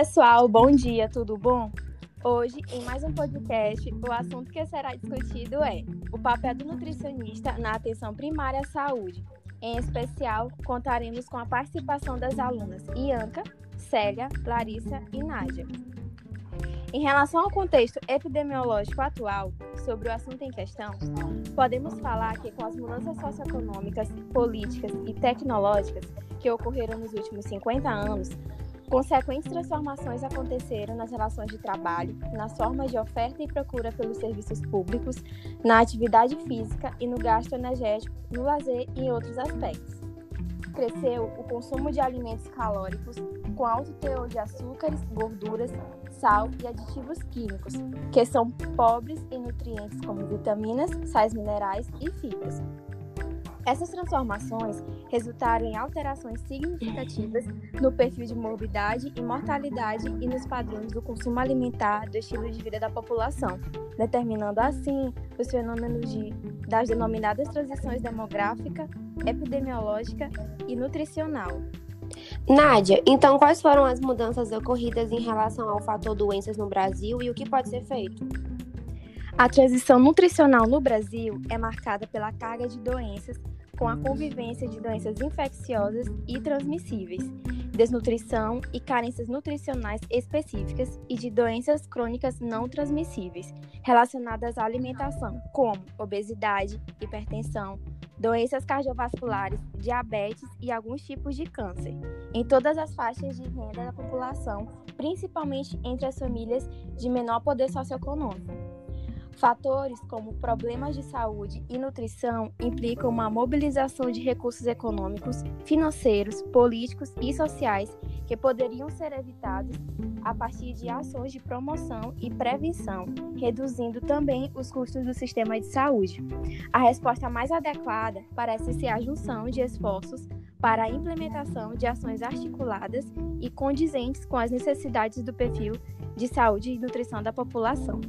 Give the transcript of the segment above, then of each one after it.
pessoal, bom dia, tudo bom? Hoje, em mais um podcast, o assunto que será discutido é o papel do nutricionista na atenção primária à saúde. Em especial, contaremos com a participação das alunas Ianca, Célia, Larissa e Nádia. Em relação ao contexto epidemiológico atual sobre o assunto em questão, podemos falar que com as mudanças socioeconômicas, políticas e tecnológicas que ocorreram nos últimos 50 anos, Consequentes transformações aconteceram nas relações de trabalho, nas formas de oferta e procura pelos serviços públicos, na atividade física e no gasto energético, no lazer e em outros aspectos. Cresceu o consumo de alimentos calóricos com alto teor de açúcares, gorduras, sal e aditivos químicos, que são pobres em nutrientes como vitaminas, sais minerais e fibras, essas transformações resultaram em alterações significativas no perfil de morbidade e mortalidade e nos padrões do consumo alimentar do estilo de vida da população, determinando assim os fenômenos de, das denominadas transições demográfica, epidemiológica e nutricional. Nádia, então quais foram as mudanças ocorridas em relação ao fator doenças no Brasil e o que pode ser feito? A transição nutricional no Brasil é marcada pela carga de doenças com a convivência de doenças infecciosas e transmissíveis, desnutrição e carências nutricionais específicas e de doenças crônicas não transmissíveis relacionadas à alimentação, como obesidade, hipertensão, doenças cardiovasculares, diabetes e alguns tipos de câncer, em todas as faixas de renda da população, principalmente entre as famílias de menor poder socioeconômico. Fatores como problemas de saúde e nutrição implicam uma mobilização de recursos econômicos, financeiros, políticos e sociais que poderiam ser evitados a partir de ações de promoção e prevenção, reduzindo também os custos do sistema de saúde. A resposta mais adequada parece ser a junção de esforços para a implementação de ações articuladas e condizentes com as necessidades do perfil de saúde e nutrição da população.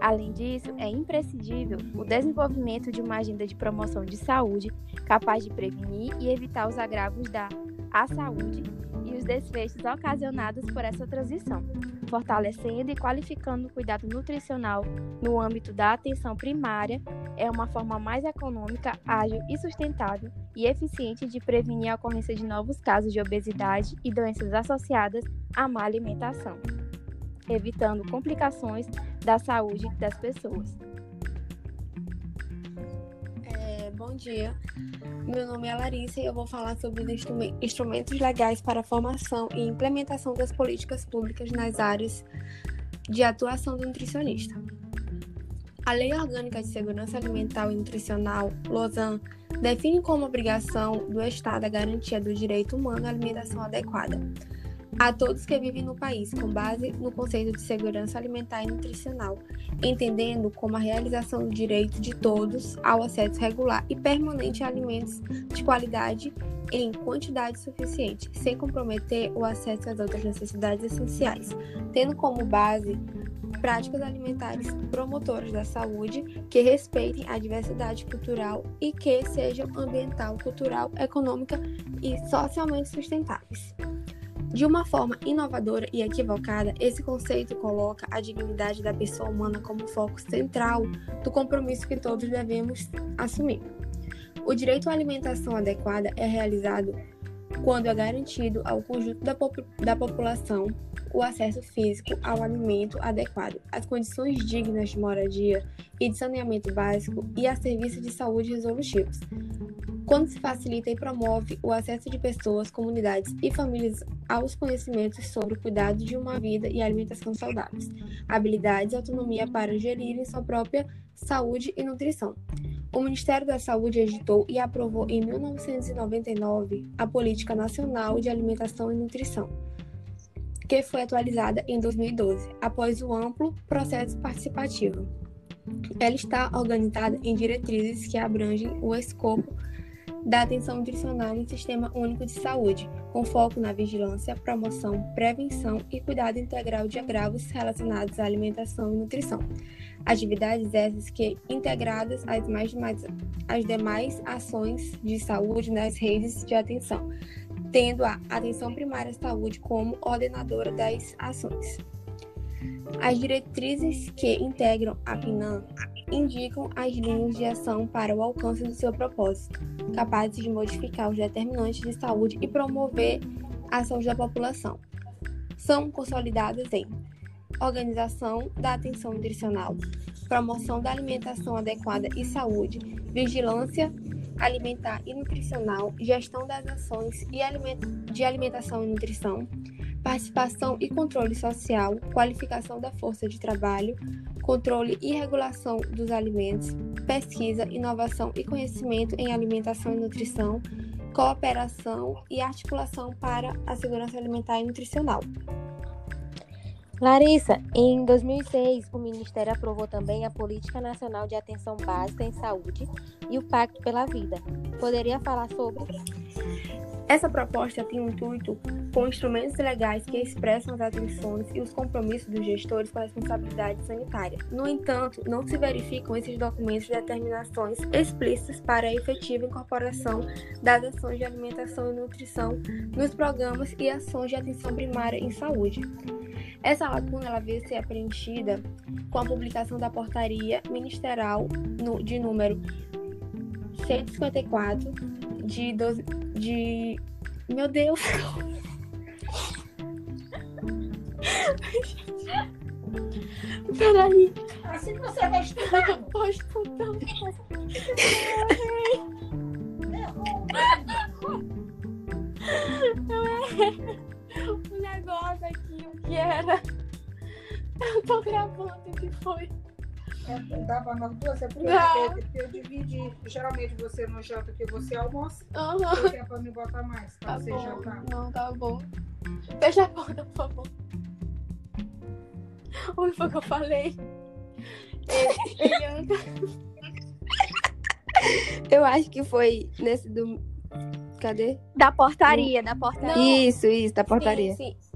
Além disso, é imprescindível o desenvolvimento de uma agenda de promoção de saúde capaz de prevenir e evitar os agravos da à saúde e os desfechos ocasionados por essa transição, fortalecendo e qualificando o cuidado nutricional no âmbito da atenção primária. É uma forma mais econômica, ágil e sustentável e eficiente de prevenir a ocorrência de novos casos de obesidade e doenças associadas à má alimentação evitando complicações da saúde das pessoas. É, bom dia, meu nome é Larissa e eu vou falar sobre os instrumentos legais para a formação e implementação das políticas públicas nas áreas de atuação do nutricionista. A Lei Orgânica de Segurança Alimentar e Nutricional, LOSAN, define como obrigação do Estado a garantia do direito humano à alimentação adequada a todos que vivem no país, com base no conceito de segurança alimentar e nutricional, entendendo como a realização do direito de todos ao acesso regular e permanente a alimentos de qualidade em quantidade suficiente, sem comprometer o acesso às outras necessidades essenciais, tendo como base práticas alimentares promotoras da saúde que respeitem a diversidade cultural e que sejam ambiental, cultural, econômica e socialmente sustentáveis. De uma forma inovadora e equivocada, esse conceito coloca a dignidade da pessoa humana como foco central do compromisso que todos devemos assumir. O direito à alimentação adequada é realizado quando é garantido ao conjunto da, pop da população o acesso físico ao alimento adequado, as condições dignas de moradia e de saneamento básico e a serviços de saúde resolutivos, quando se facilita e promove o acesso de pessoas, comunidades e famílias aos conhecimentos sobre o cuidado de uma vida e alimentação saudáveis, habilidades e autonomia para gerirem sua própria saúde e nutrição. O Ministério da Saúde editou e aprovou em 1999 a Política Nacional de Alimentação e Nutrição, que foi atualizada em 2012, após o amplo processo participativo. Ela está organizada em diretrizes que abrangem o escopo da atenção nutricional no Sistema Único de Saúde, com foco na vigilância, promoção, prevenção e cuidado integral de agravos relacionados à alimentação e nutrição. Atividades essas que, integradas às, mais, às demais ações de saúde nas redes de atenção, tendo a atenção primária à saúde como ordenadora das ações. As diretrizes que integram a PNAM indicam as linhas de ação para o alcance do seu propósito, capazes de modificar os determinantes de saúde e promover a saúde da população. São consolidadas em organização da atenção nutricional, promoção da alimentação adequada e saúde, vigilância alimentar e nutricional, gestão das ações e de alimentação e nutrição, participação e controle social, qualificação da força de trabalho, controle e regulação dos alimentos, pesquisa, inovação e conhecimento em alimentação e nutrição, cooperação e articulação para a segurança alimentar e nutricional. Larissa, em 2006, o Ministério aprovou também a Política Nacional de Atenção Básica em Saúde e o Pacto pela Vida. Poderia falar sobre? Essa proposta tem um intuito com instrumentos legais que expressam as atenções e os compromissos dos gestores com a responsabilidade sanitária. No entanto, não se verificam esses documentos determinações explícitas para a efetiva incorporação das ações de alimentação e nutrição nos programas e ações de atenção primária em saúde. Essa lacuna ela veio ser preenchida com a publicação da portaria ministerial no, de número 154 de, 12, de meu Deus. Peraí. Assim que você vai estudar. Vou estudar. Eu errei um negócio aqui, o que era. Eu tô gravando o que foi. É, dava nas duas, é porque eu, porque eu dividi. Geralmente você não janta que você almoça. Aham. Porque é pra me botar mais, pra Tá você bom. jantar. Não, tá bom. Fecha a porta, por favor. O que foi que eu falei? Ele, ele anda. Eu acho que foi nesse do. Cadê? Da portaria, da portaria. Isso, isso, da portaria. Sim, sim.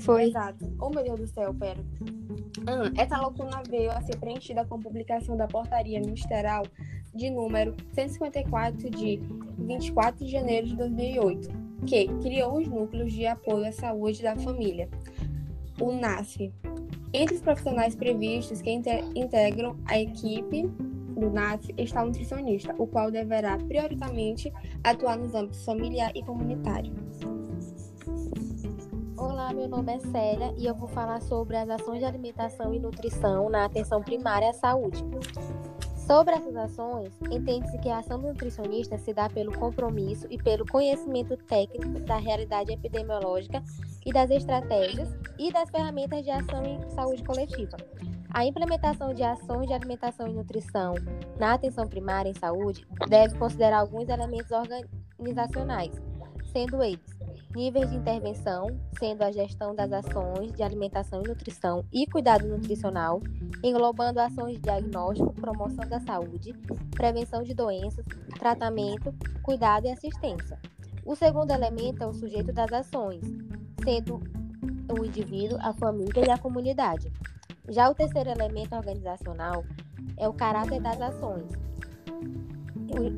Foi. Exato. Oh, meu Deus do céu, pera. Ah, essa lacuna veio a ser preenchida com a publicação da portaria ministerial de número 154 de 24 de janeiro de 2008, que criou os núcleos de apoio à saúde da família, o NASF. Entre os profissionais previstos que inte- integram a equipe do NASF está o nutricionista, o qual deverá prioritariamente atuar nos âmbitos familiar e comunitário. Olá, meu nome é Célia e eu vou falar sobre as ações de alimentação e nutrição na atenção primária à saúde. Sobre essas ações, entende-se que a ação do nutricionista se dá pelo compromisso e pelo conhecimento técnico da realidade epidemiológica e das estratégias e das ferramentas de ação em saúde coletiva. A implementação de ações de alimentação e nutrição na atenção primária em saúde deve considerar alguns elementos organizacionais, sendo eles níveis de intervenção, sendo a gestão das ações de alimentação e nutrição e cuidado nutricional, englobando ações de diagnóstico, promoção da saúde, prevenção de doenças, tratamento, cuidado e assistência. O segundo elemento é o sujeito das ações, sendo o indivíduo, a família e a comunidade. Já o terceiro elemento organizacional é o caráter das ações,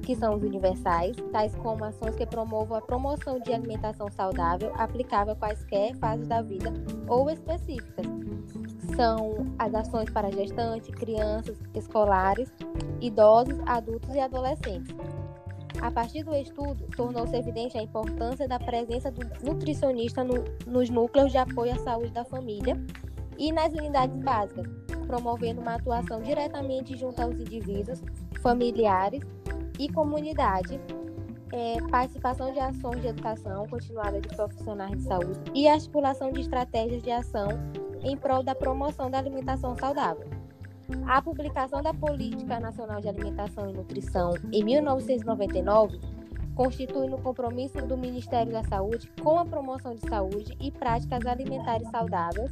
que são os universais, tais como ações que promovam a promoção de alimentação saudável aplicável a quaisquer fases da vida ou específicas. São as ações para gestantes, crianças, escolares, idosos, adultos e adolescentes. A partir do estudo, tornou-se evidente a importância da presença do nutricionista no, nos núcleos de apoio à saúde da família e nas unidades básicas, promovendo uma atuação diretamente junto aos indivíduos, familiares e comunidade, é, participação de ações de educação continuada de profissionais de saúde e articulação de estratégias de ação em prol da promoção da alimentação saudável. A publicação da Política Nacional de Alimentação e Nutrição em 1999 constitui no compromisso do Ministério da Saúde com a promoção de saúde e práticas alimentares saudáveis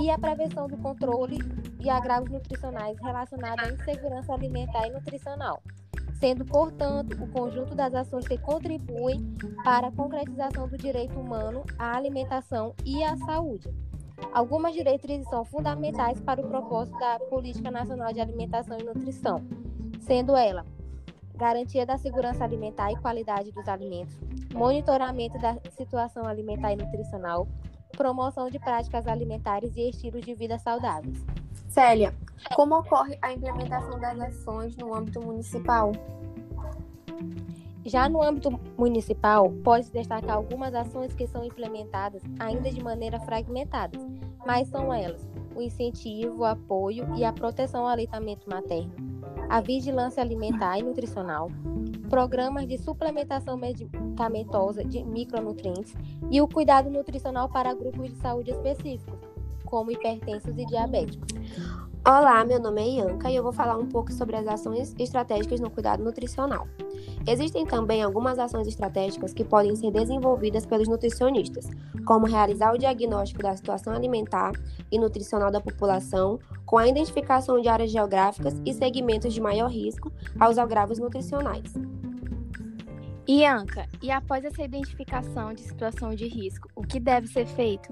e a prevenção do controle de agravos nutricionais relacionados à insegurança alimentar e nutricional, sendo, portanto, o conjunto das ações que contribuem para a concretização do direito humano à alimentação e à saúde. Algumas diretrizes são fundamentais para o propósito da Política Nacional de Alimentação e Nutrição, sendo ela garantia da segurança alimentar e qualidade dos alimentos, monitoramento da situação alimentar e nutricional, promoção de práticas alimentares e estilos de vida saudáveis. Célia, como ocorre a implementação das ações no âmbito municipal? Já no âmbito municipal, pode-se destacar algumas ações que são implementadas ainda de maneira fragmentada, mas são elas o incentivo, o apoio e a proteção ao aleitamento materno, a vigilância alimentar e nutricional, programas de suplementação medicamentosa de micronutrientes e o cuidado nutricional para grupos de saúde específicos, como hipertensos e diabéticos. Olá, meu nome é Ianca e eu vou falar um pouco sobre as ações estratégicas no cuidado nutricional. Existem também algumas ações estratégicas que podem ser desenvolvidas pelos nutricionistas, como realizar o diagnóstico da situação alimentar e nutricional da população, com a identificação de áreas geográficas e segmentos de maior risco aos agravos nutricionais. Ianca, e após essa identificação de situação de risco, o que deve ser feito?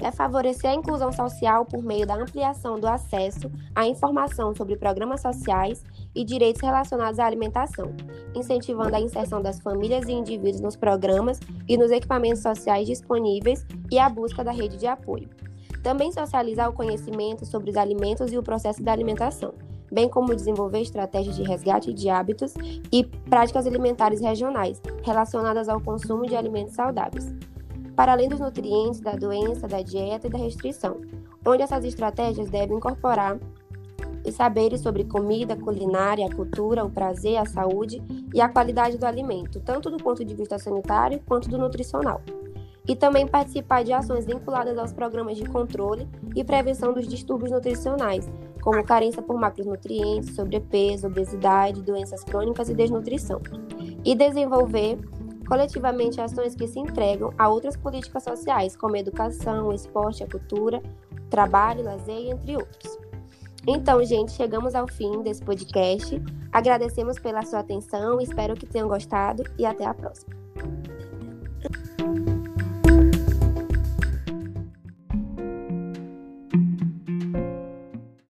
É favorecer a inclusão social por meio da ampliação do acesso à informação sobre programas sociais e direitos relacionados à alimentação, incentivando a inserção das famílias e indivíduos nos programas e nos equipamentos sociais disponíveis e a busca da rede de apoio. Também socializar o conhecimento sobre os alimentos e o processo da alimentação, bem como desenvolver estratégias de resgate de hábitos e práticas alimentares regionais relacionadas ao consumo de alimentos saudáveis para além dos nutrientes, da doença, da dieta e da restrição, onde essas estratégias devem incorporar os saberes sobre comida, culinária, a cultura, o prazer, a saúde e a qualidade do alimento, tanto do ponto de vista sanitário quanto do nutricional. E também participar de ações vinculadas aos programas de controle e prevenção dos distúrbios nutricionais, como carência por macronutrientes, sobrepeso, obesidade, doenças crônicas e desnutrição. E desenvolver coletivamente ações que se entregam a outras políticas sociais, como educação, esporte, a cultura, trabalho, lazer, entre outros. Então, gente, chegamos ao fim desse podcast. Agradecemos pela sua atenção, espero que tenham gostado e até a próxima.